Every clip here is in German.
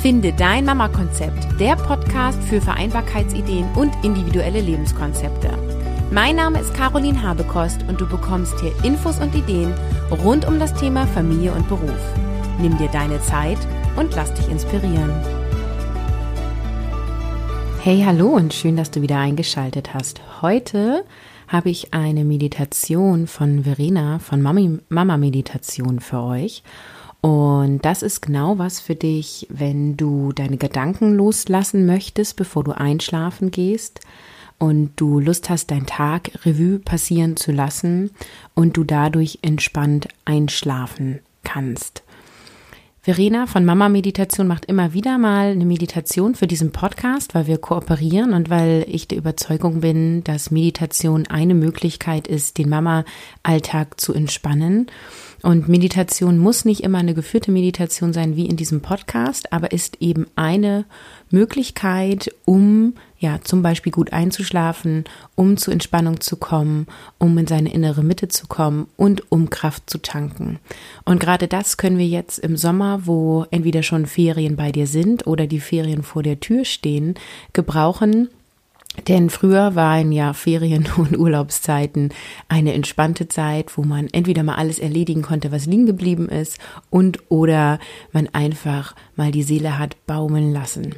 Finde dein Mama-Konzept, der Podcast für Vereinbarkeitsideen und individuelle Lebenskonzepte. Mein Name ist Caroline Habekost und du bekommst hier Infos und Ideen rund um das Thema Familie und Beruf. Nimm dir deine Zeit und lass dich inspirieren. Hey, hallo und schön, dass du wieder eingeschaltet hast. Heute habe ich eine Meditation von Verena von Mama Meditation für euch. Und das ist genau was für dich, wenn du deine Gedanken loslassen möchtest, bevor du einschlafen gehst und du Lust hast, deinen Tag Revue passieren zu lassen und du dadurch entspannt einschlafen kannst. Verena von Mama Meditation macht immer wieder mal eine Meditation für diesen Podcast, weil wir kooperieren und weil ich der Überzeugung bin, dass Meditation eine Möglichkeit ist, den Mama-Alltag zu entspannen. Und Meditation muss nicht immer eine geführte Meditation sein, wie in diesem Podcast, aber ist eben eine Möglichkeit, um ja zum Beispiel gut einzuschlafen, um zur Entspannung zu kommen, um in seine innere Mitte zu kommen und um Kraft zu tanken. Und gerade das können wir jetzt im Sommer, wo entweder schon Ferien bei dir sind oder die Ferien vor der Tür stehen, gebrauchen, denn früher waren ja Ferien und Urlaubszeiten eine entspannte Zeit, wo man entweder mal alles erledigen konnte, was liegen geblieben ist, und oder man einfach mal die Seele hat baumeln lassen.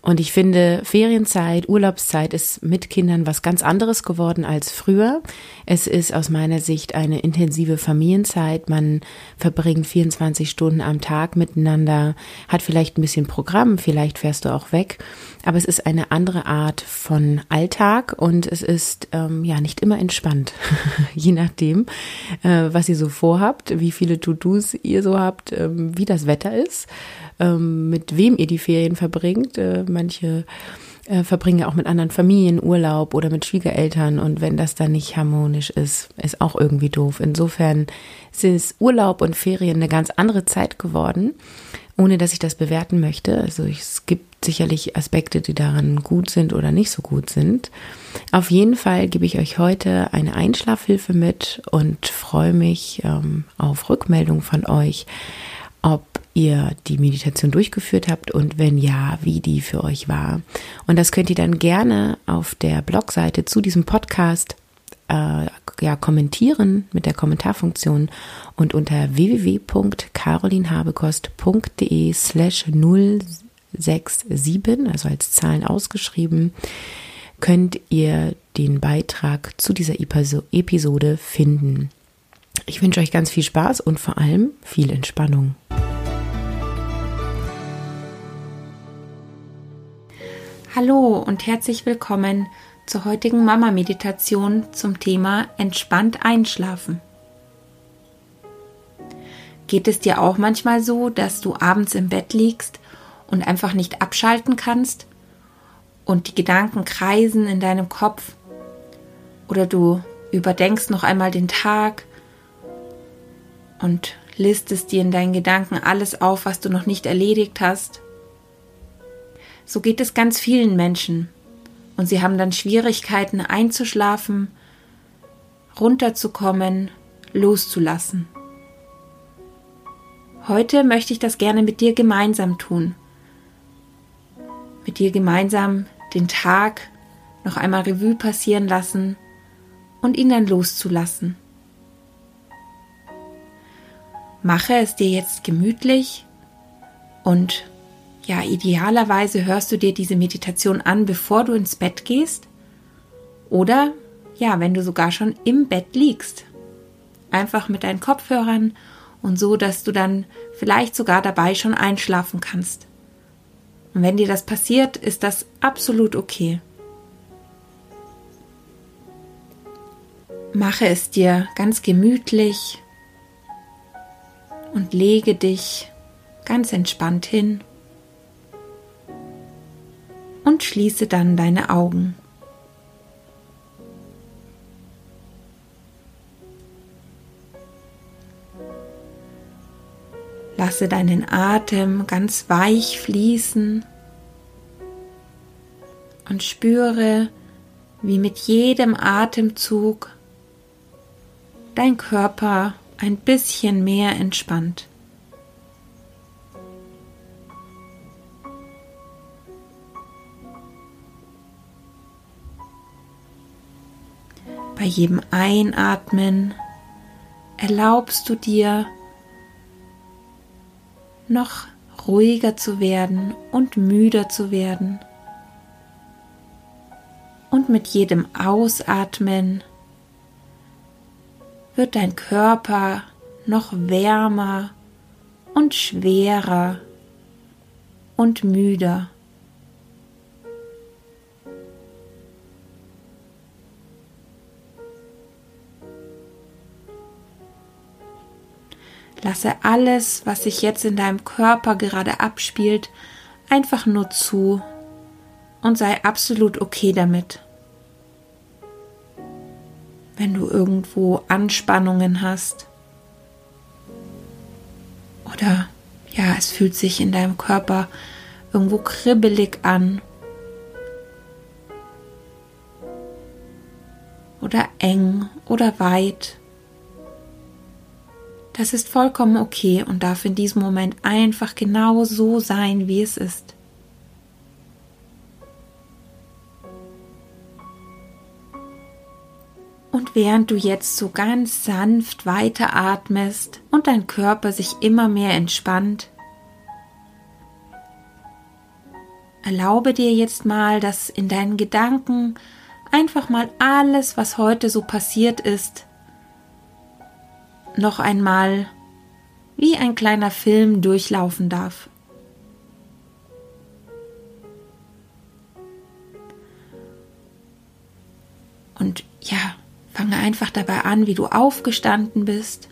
Und ich finde, Ferienzeit, Urlaubszeit ist mit Kindern was ganz anderes geworden als früher. Es ist aus meiner Sicht eine intensive Familienzeit. Man verbringt 24 Stunden am Tag miteinander, hat vielleicht ein bisschen Programm, vielleicht fährst du auch weg. Aber es ist eine andere Art von Alltag und es ist ähm, ja nicht immer entspannt, je nachdem, äh, was ihr so vorhabt, wie viele To-Dos ihr so habt, ähm, wie das Wetter ist ähm, mit wem ihr die Ferien verbringt. Äh, manche äh, verbringen ja auch mit anderen Familien Urlaub oder mit Schwiegereltern und wenn das dann nicht harmonisch ist, ist auch irgendwie doof. Insofern ist Urlaub und Ferien eine ganz andere Zeit geworden, ohne dass ich das bewerten möchte. Also es gibt sicherlich Aspekte, die daran gut sind oder nicht so gut sind. Auf jeden Fall gebe ich euch heute eine Einschlafhilfe mit und freue mich ähm, auf Rückmeldung von euch, ob ihr die Meditation durchgeführt habt und wenn ja, wie die für euch war. Und das könnt ihr dann gerne auf der Blogseite zu diesem Podcast äh, ja, kommentieren mit der Kommentarfunktion und unter www.carolinhabekost.de slash 067, also als Zahlen ausgeschrieben, könnt ihr den Beitrag zu dieser Episode finden. Ich wünsche euch ganz viel Spaß und vor allem viel Entspannung. Hallo und herzlich willkommen zur heutigen Mama-Meditation zum Thema Entspannt einschlafen. Geht es dir auch manchmal so, dass du abends im Bett liegst und einfach nicht abschalten kannst und die Gedanken kreisen in deinem Kopf oder du überdenkst noch einmal den Tag und listest dir in deinen Gedanken alles auf, was du noch nicht erledigt hast so geht es ganz vielen Menschen. Und sie haben dann Schwierigkeiten einzuschlafen, runterzukommen, loszulassen. Heute möchte ich das gerne mit dir gemeinsam tun. Mit dir gemeinsam den Tag noch einmal Revue passieren lassen und ihn dann loszulassen. Mache es dir jetzt gemütlich und ja, idealerweise hörst du dir diese Meditation an, bevor du ins Bett gehst. Oder ja, wenn du sogar schon im Bett liegst. Einfach mit deinen Kopfhörern und so, dass du dann vielleicht sogar dabei schon einschlafen kannst. Und wenn dir das passiert, ist das absolut okay. Mache es dir ganz gemütlich und lege dich ganz entspannt hin und schließe dann deine Augen. Lasse deinen Atem ganz weich fließen und spüre, wie mit jedem Atemzug dein Körper ein bisschen mehr entspannt. Bei jedem Einatmen erlaubst du dir noch ruhiger zu werden und müder zu werden. Und mit jedem Ausatmen wird dein Körper noch wärmer und schwerer und müder. Lasse alles, was sich jetzt in deinem Körper gerade abspielt, einfach nur zu und sei absolut okay damit. Wenn du irgendwo Anspannungen hast oder ja, es fühlt sich in deinem Körper irgendwo kribbelig an oder eng oder weit. Das ist vollkommen okay und darf in diesem Moment einfach genau so sein, wie es ist. Und während du jetzt so ganz sanft weiteratmest und dein Körper sich immer mehr entspannt, erlaube dir jetzt mal, dass in deinen Gedanken einfach mal alles, was heute so passiert ist, noch einmal wie ein kleiner Film durchlaufen darf. Und ja, fange einfach dabei an, wie du aufgestanden bist.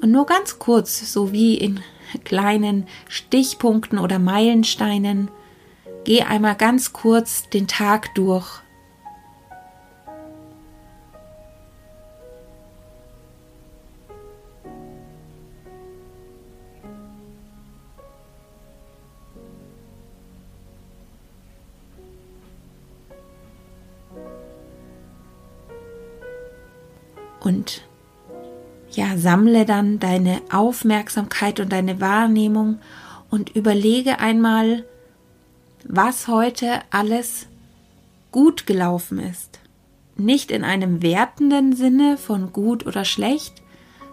Und nur ganz kurz, so wie in kleinen Stichpunkten oder Meilensteinen, geh einmal ganz kurz den Tag durch und ja, sammle dann deine Aufmerksamkeit und deine Wahrnehmung und überlege einmal, was heute alles gut gelaufen ist. Nicht in einem wertenden Sinne von gut oder schlecht,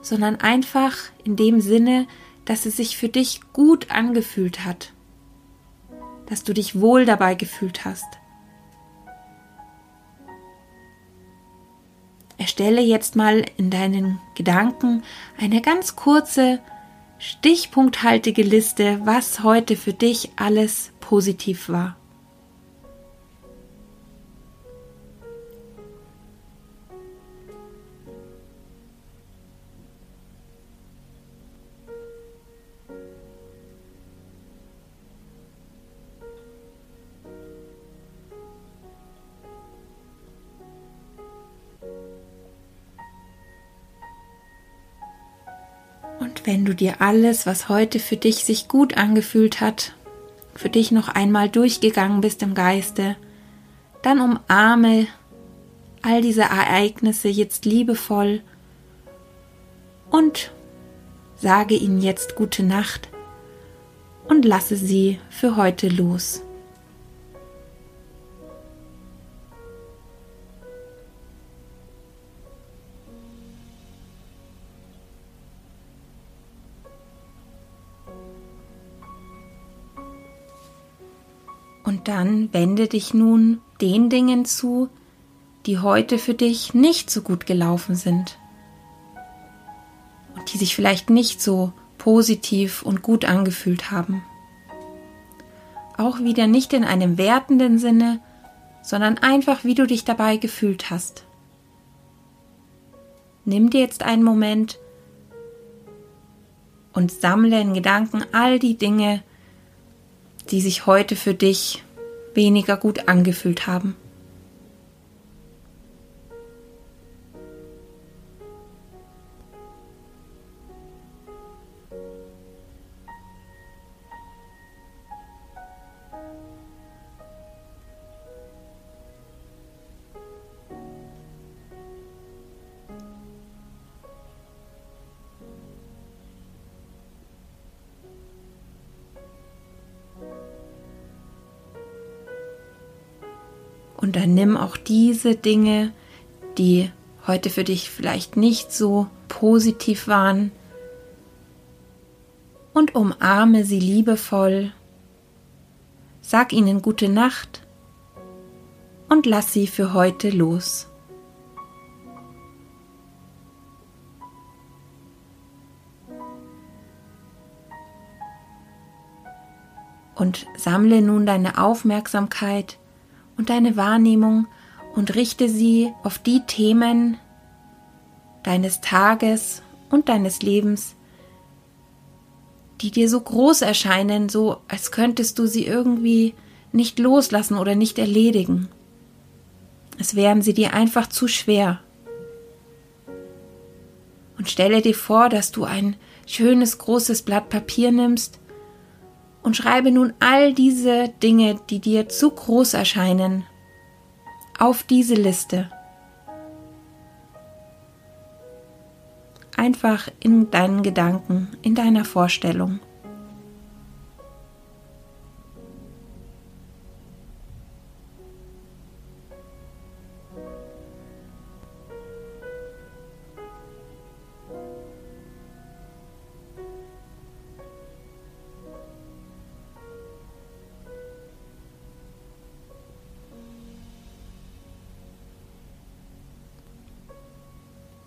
sondern einfach in dem Sinne, dass es sich für dich gut angefühlt hat, dass du dich wohl dabei gefühlt hast. Erstelle jetzt mal in deinen Gedanken eine ganz kurze, stichpunkthaltige Liste, was heute für dich alles positiv war. Wenn du dir alles, was heute für dich sich gut angefühlt hat, für dich noch einmal durchgegangen bist im Geiste, dann umarme all diese Ereignisse jetzt liebevoll und sage ihnen jetzt gute Nacht und lasse sie für heute los. Und dann wende dich nun den Dingen zu, die heute für dich nicht so gut gelaufen sind und die sich vielleicht nicht so positiv und gut angefühlt haben. Auch wieder nicht in einem wertenden Sinne, sondern einfach, wie du dich dabei gefühlt hast. Nimm dir jetzt einen Moment und sammle in Gedanken all die Dinge, die sich heute für dich weniger gut angefühlt haben. Und dann nimm auch diese Dinge, die heute für dich vielleicht nicht so positiv waren, und umarme sie liebevoll. Sag ihnen gute Nacht und lass sie für heute los. Und sammle nun deine Aufmerksamkeit und deine Wahrnehmung und richte sie auf die Themen deines Tages und deines Lebens, die dir so groß erscheinen, so als könntest du sie irgendwie nicht loslassen oder nicht erledigen. Es wären sie dir einfach zu schwer. Und stelle dir vor, dass du ein schönes großes Blatt Papier nimmst und schreibe nun all diese Dinge, die dir zu groß erscheinen, auf diese Liste. Einfach in deinen Gedanken, in deiner Vorstellung.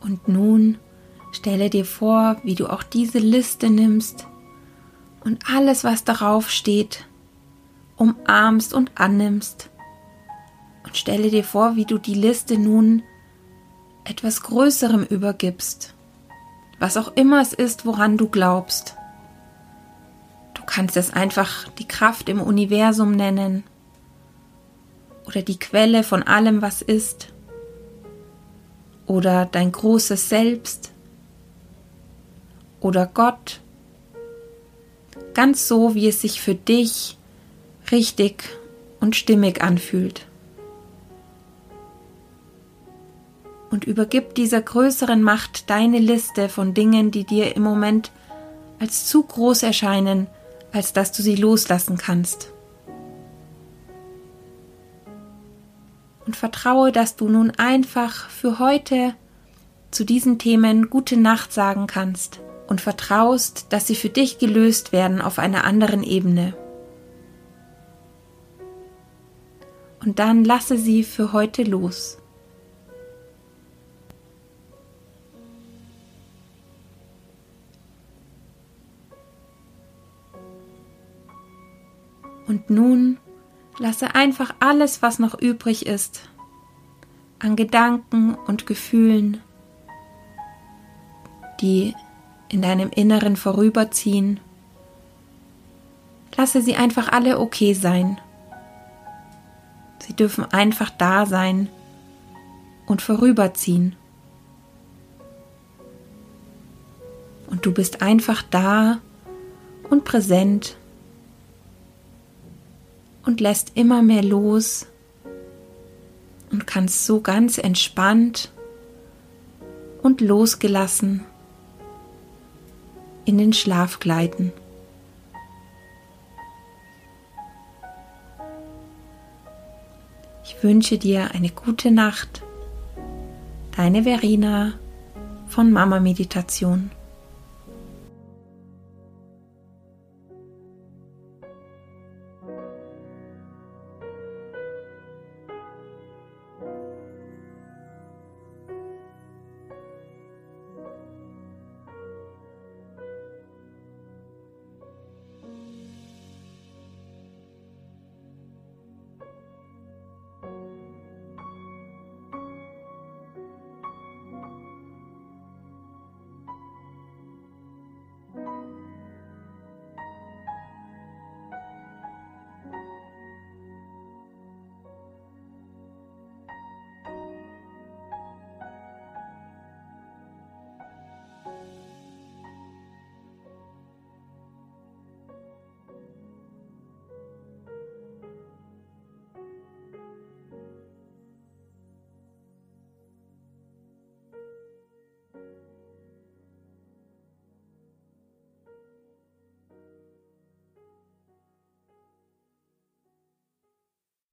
Und nun stelle dir vor, wie du auch diese Liste nimmst und alles, was darauf steht, umarmst und annimmst. Und stelle dir vor, wie du die Liste nun etwas Größerem übergibst, was auch immer es ist, woran du glaubst. Du kannst es einfach die Kraft im Universum nennen oder die Quelle von allem, was ist oder dein großes Selbst oder Gott. Ganz so, wie es sich für dich richtig und stimmig anfühlt. Und übergib dieser größeren Macht deine Liste von Dingen, die dir im Moment als zu groß erscheinen, als dass du sie loslassen kannst. Und vertraue, dass du nun einfach für heute zu diesen Themen gute Nacht sagen kannst und vertraust, dass sie für dich gelöst werden auf einer anderen Ebene. Und dann lasse sie für heute los. Und nun Lasse einfach alles, was noch übrig ist, an Gedanken und Gefühlen, die in deinem Inneren vorüberziehen. Lasse sie einfach alle okay sein. Sie dürfen einfach da sein und vorüberziehen. Und du bist einfach da und präsent und lässt immer mehr los und kannst so ganz entspannt und losgelassen in den Schlaf gleiten. Ich wünsche dir eine gute Nacht. Deine Verena von Mama Meditation.